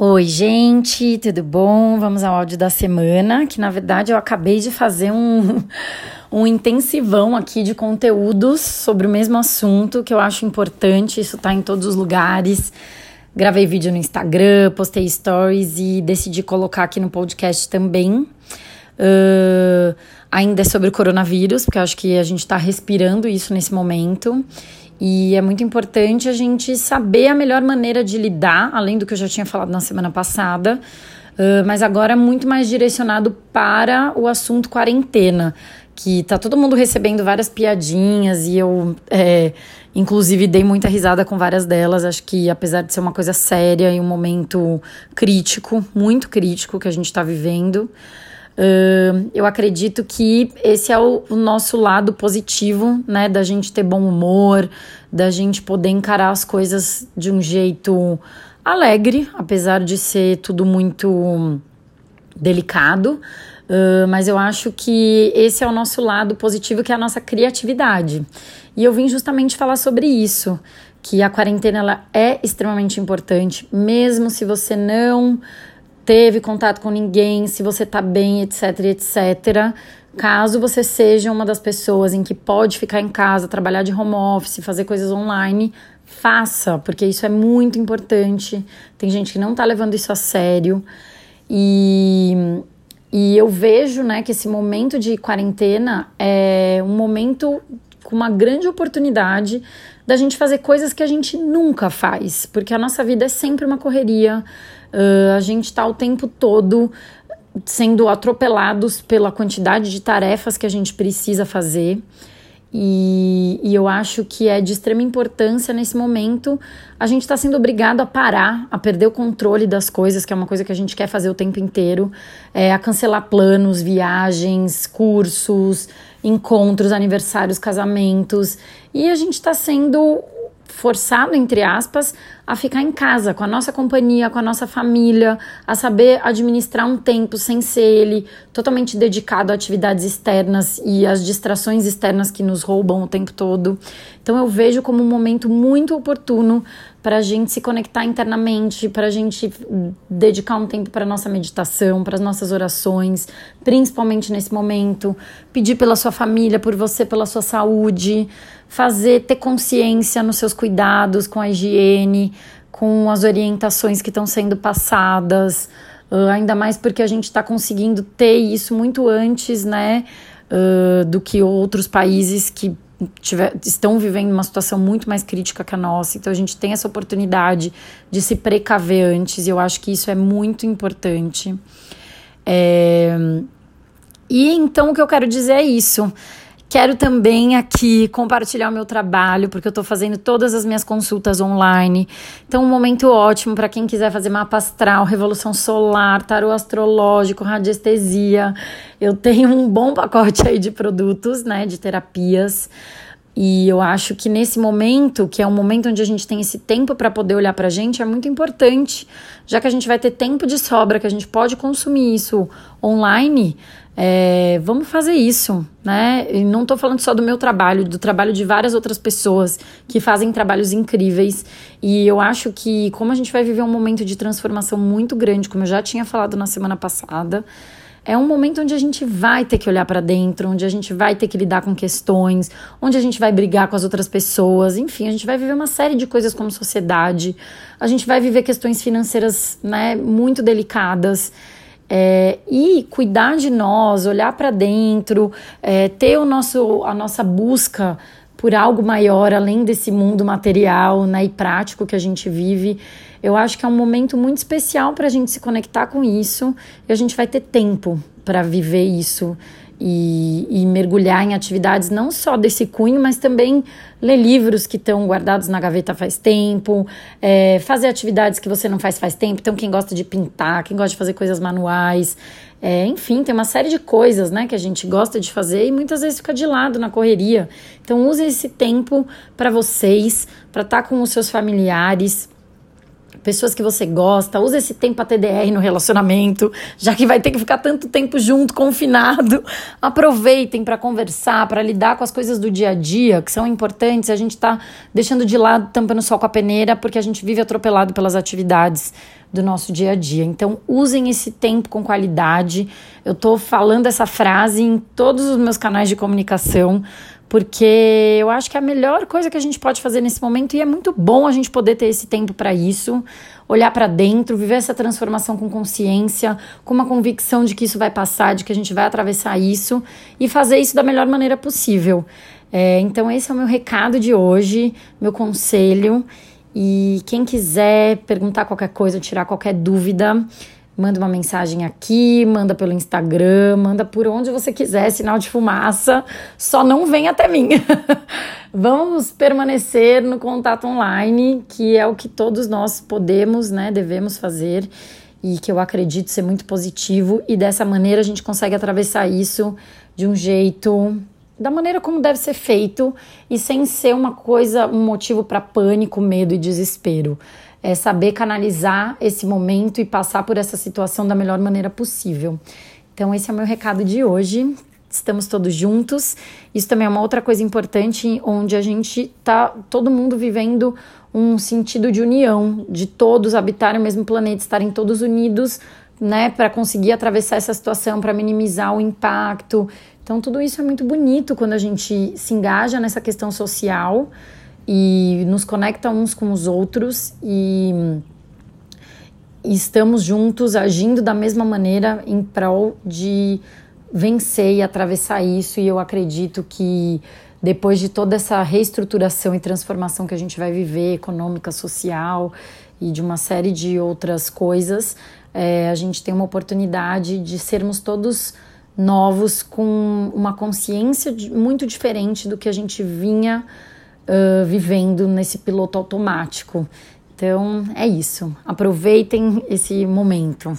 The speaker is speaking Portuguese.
Oi, gente, tudo bom? Vamos ao áudio da semana, que na verdade eu acabei de fazer um, um intensivão aqui de conteúdos sobre o mesmo assunto que eu acho importante, isso tá em todos os lugares. Gravei vídeo no Instagram, postei stories e decidi colocar aqui no podcast também. Uh, ainda é sobre o coronavírus, porque eu acho que a gente está respirando isso nesse momento. E é muito importante a gente saber a melhor maneira de lidar, além do que eu já tinha falado na semana passada, uh, mas agora muito mais direcionado para o assunto quarentena, que tá todo mundo recebendo várias piadinhas e eu, é, inclusive, dei muita risada com várias delas. Acho que, apesar de ser uma coisa séria e um momento crítico, muito crítico que a gente está vivendo. Eu acredito que esse é o, o, nosso lado positivo, né? Da gente ter bom humor, da gente poder encarar as coisas de um jeito alegre, apesar de ser tudo muito delicado. Uh, mas eu acho que esse é o nosso lado positivo, que é a nossa criatividade. E eu vim justamente falar sobre isso, que a quarentena ela é extremamente importante, mesmo se você não teve contato com ninguém, se você tá bem, etc, etc. Caso você seja uma das pessoas em que pode ficar em casa, trabalhar de home office, fazer coisas online, faça, porque isso é muito importante. Tem gente que não tá levando isso a sério. E, e eu vejo, né, que esse momento de quarentena é um momento com uma grande oportunidade da gente fazer coisas que a gente nunca faz, porque a nossa vida é sempre uma correria. Uh, a gente está o tempo todo sendo atropelados pela quantidade de tarefas que a gente precisa fazer. E, e, eu acho que é de extrema importância nesse momento a gente está sendo obrigado a parar, a perder o controle das coisas, que é uma coisa que a gente quer fazer o tempo inteiro, é, a cancelar planos, viagens, cursos, encontros, aniversários, casamentos. E a gente está sendo forçado, entre aspas, a ficar em casa, com a nossa companhia, com a nossa família, a saber administrar um tempo sem ser ele totalmente dedicado a atividades externas e às distrações externas que nos roubam o tempo todo. Então eu vejo como um momento muito oportuno para a gente se conectar internamente, para a gente dedicar um tempo para nossa meditação, para as nossas orações, principalmente nesse momento, pedir pela sua família, por você, pela sua saúde. Fazer, ter consciência nos seus cuidados com a higiene, com as orientações que estão sendo passadas, uh, ainda mais porque a gente está conseguindo ter isso muito antes, né, uh, do que outros países que tiver, estão vivendo uma situação muito mais crítica que a nossa. Então a gente tem essa oportunidade de se precaver antes, e eu acho que isso é muito importante. É... E então o que eu quero dizer é isso. Quero também aqui compartilhar o meu trabalho, porque eu estou fazendo todas as minhas consultas online. Então, um momento ótimo para quem quiser fazer mapa astral, revolução solar, tarô astrológico, radiestesia. Eu tenho um bom pacote aí de produtos, né, de terapias. E eu acho que nesse momento, que é um momento onde a gente tem esse tempo para poder olhar para a gente, é muito importante, já que a gente vai ter tempo de sobra, que a gente pode consumir isso online. É, vamos fazer isso, né? E não estou falando só do meu trabalho, do trabalho de várias outras pessoas que fazem trabalhos incríveis. E eu acho que, como a gente vai viver um momento de transformação muito grande, como eu já tinha falado na semana passada, é um momento onde a gente vai ter que olhar para dentro, onde a gente vai ter que lidar com questões, onde a gente vai brigar com as outras pessoas, enfim, a gente vai viver uma série de coisas como sociedade. A gente vai viver questões financeiras, né, muito delicadas. É, e cuidar de nós, olhar para dentro, é, ter o nosso, a nossa busca por algo maior além desse mundo material né, e prático que a gente vive. Eu acho que é um momento muito especial para a gente se conectar com isso e a gente vai ter tempo para viver isso e, e, mergulhar em atividades não só desse cunho, mas também ler livros que estão guardados na gaveta faz tempo, é, fazer atividades que você não faz faz tempo. Então, quem gosta de pintar, quem gosta de fazer coisas manuais, é, enfim, tem uma série de coisas né, que a gente gosta de fazer e muitas vezes fica de lado na correria. Então, use esse tempo para vocês, para estar tá com os seus familiares pessoas que você gosta, usa esse tempo a TDR no relacionamento, já que vai ter que ficar tanto tempo junto, confinado. Aproveitem para conversar, para lidar com as coisas do dia a dia, que são importantes. A gente está deixando de lado, tampando sol com a peneira, porque a gente vive atropelado pelas atividades do nosso dia a dia. Então, usem esse tempo com qualidade. Eu estou falando essa frase em todos os meus canais de comunicação, porque eu acho que é a melhor coisa que a gente pode fazer nesse momento e é muito bom a gente poder ter esse tempo para isso, olhar para dentro, viver essa transformação com consciência, com uma convicção de que isso vai passar, de que a gente vai atravessar isso e fazer isso da melhor maneira possível. É, então, esse é o meu recado de hoje, meu conselho. E quem quiser perguntar qualquer coisa, tirar qualquer dúvida, manda uma mensagem aqui, manda pelo Instagram, manda por onde você quiser, sinal de fumaça, só não vem até mim. Vamos permanecer no contato online, que é o que todos nós podemos, né, devemos fazer e que eu acredito ser muito positivo e dessa maneira a gente consegue atravessar isso de um jeito da maneira como deve ser feito e sem ser uma coisa, um motivo para pânico, medo e desespero. É saber canalizar esse momento e passar por essa situação da melhor maneira possível. Então, esse é o meu recado de hoje. Estamos todos juntos. Isso também é uma outra coisa importante, onde a gente tá todo mundo vivendo um sentido de união, de todos habitarem o mesmo planeta, estarem todos unidos, né, para conseguir atravessar essa situação, para minimizar o impacto então, tudo isso é muito bonito quando a gente se engaja nessa questão social e nos conecta uns com os outros e, estamos juntos agindo da mesma maneira em prol de vencer e atravessar isso. E eu acredito que depois de toda essa reestruturação e transformação que a gente vai viver, econômica, social e de uma série de outras coisas, é, a gente tem uma oportunidade de sermos todos novos com uma consciência de, muito diferente do que a gente vinha uh, vivendo nesse piloto automático. Então é isso. Aproveitem esse momento.